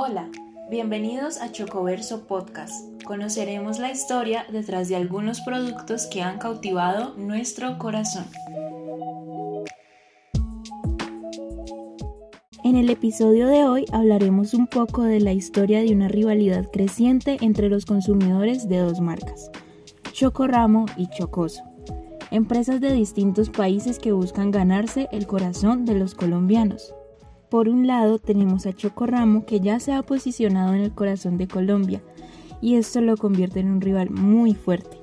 Hola, bienvenidos a Chocoverso Podcast. Conoceremos la historia detrás de algunos productos que han cautivado nuestro corazón. En el episodio de hoy hablaremos un poco de la historia de una rivalidad creciente entre los consumidores de dos marcas, Chocoramo y Chocoso, empresas de distintos países que buscan ganarse el corazón de los colombianos. Por un lado tenemos a Chocoramo que ya se ha posicionado en el corazón de Colombia y esto lo convierte en un rival muy fuerte,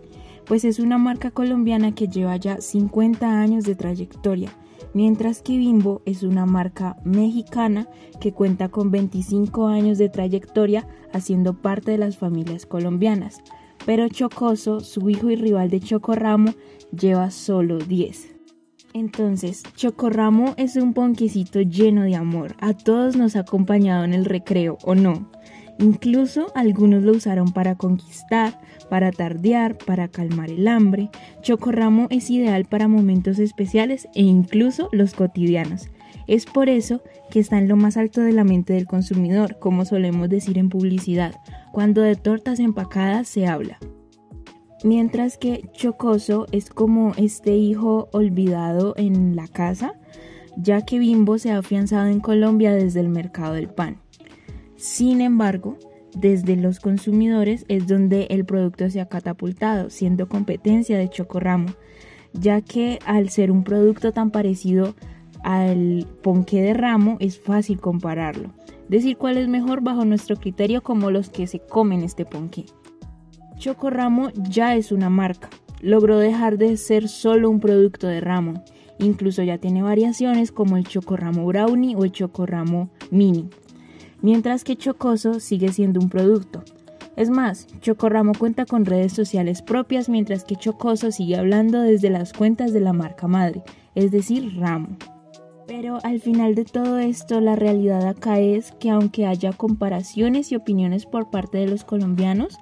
pues es una marca colombiana que lleva ya 50 años de trayectoria, mientras que Bimbo es una marca mexicana que cuenta con 25 años de trayectoria haciendo parte de las familias colombianas, pero Chocoso, su hijo y rival de Chocoramo, lleva solo 10. Entonces, Chocorramo es un ponquecito lleno de amor. A todos nos ha acompañado en el recreo, ¿o no? Incluso algunos lo usaron para conquistar, para tardear, para calmar el hambre. Chocorramo es ideal para momentos especiales e incluso los cotidianos. Es por eso que está en lo más alto de la mente del consumidor, como solemos decir en publicidad, cuando de tortas empacadas se habla mientras que Chocoso es como este hijo olvidado en la casa, ya que Bimbo se ha afianzado en Colombia desde el mercado del pan. Sin embargo, desde los consumidores es donde el producto se ha catapultado, siendo competencia de Chocorramo, ya que al ser un producto tan parecido al ponqué de ramo es fácil compararlo, decir cuál es mejor bajo nuestro criterio como los que se comen este ponqué. Chocoramo ya es una marca. Logró dejar de ser solo un producto de ramo. Incluso ya tiene variaciones como el Chocoramo Brownie o el Chocoramo Mini. Mientras que Chocoso sigue siendo un producto. Es más, Chocoramo cuenta con redes sociales propias mientras que Chocoso sigue hablando desde las cuentas de la marca madre, es decir, Ramo. Pero al final de todo esto, la realidad acá es que aunque haya comparaciones y opiniones por parte de los colombianos,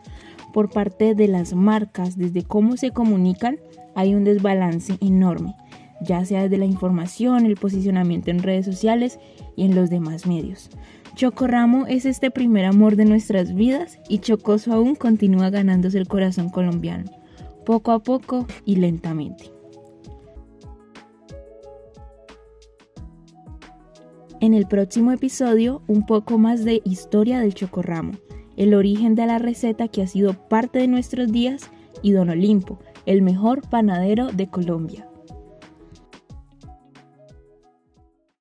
por parte de las marcas, desde cómo se comunican, hay un desbalance enorme, ya sea desde la información, el posicionamiento en redes sociales y en los demás medios. Chocoramo es este primer amor de nuestras vidas y Chocoso aún continúa ganándose el corazón colombiano, poco a poco y lentamente. En el próximo episodio, un poco más de historia del Chocorramo el origen de la receta que ha sido parte de nuestros días y Don Olimpo, el mejor panadero de Colombia.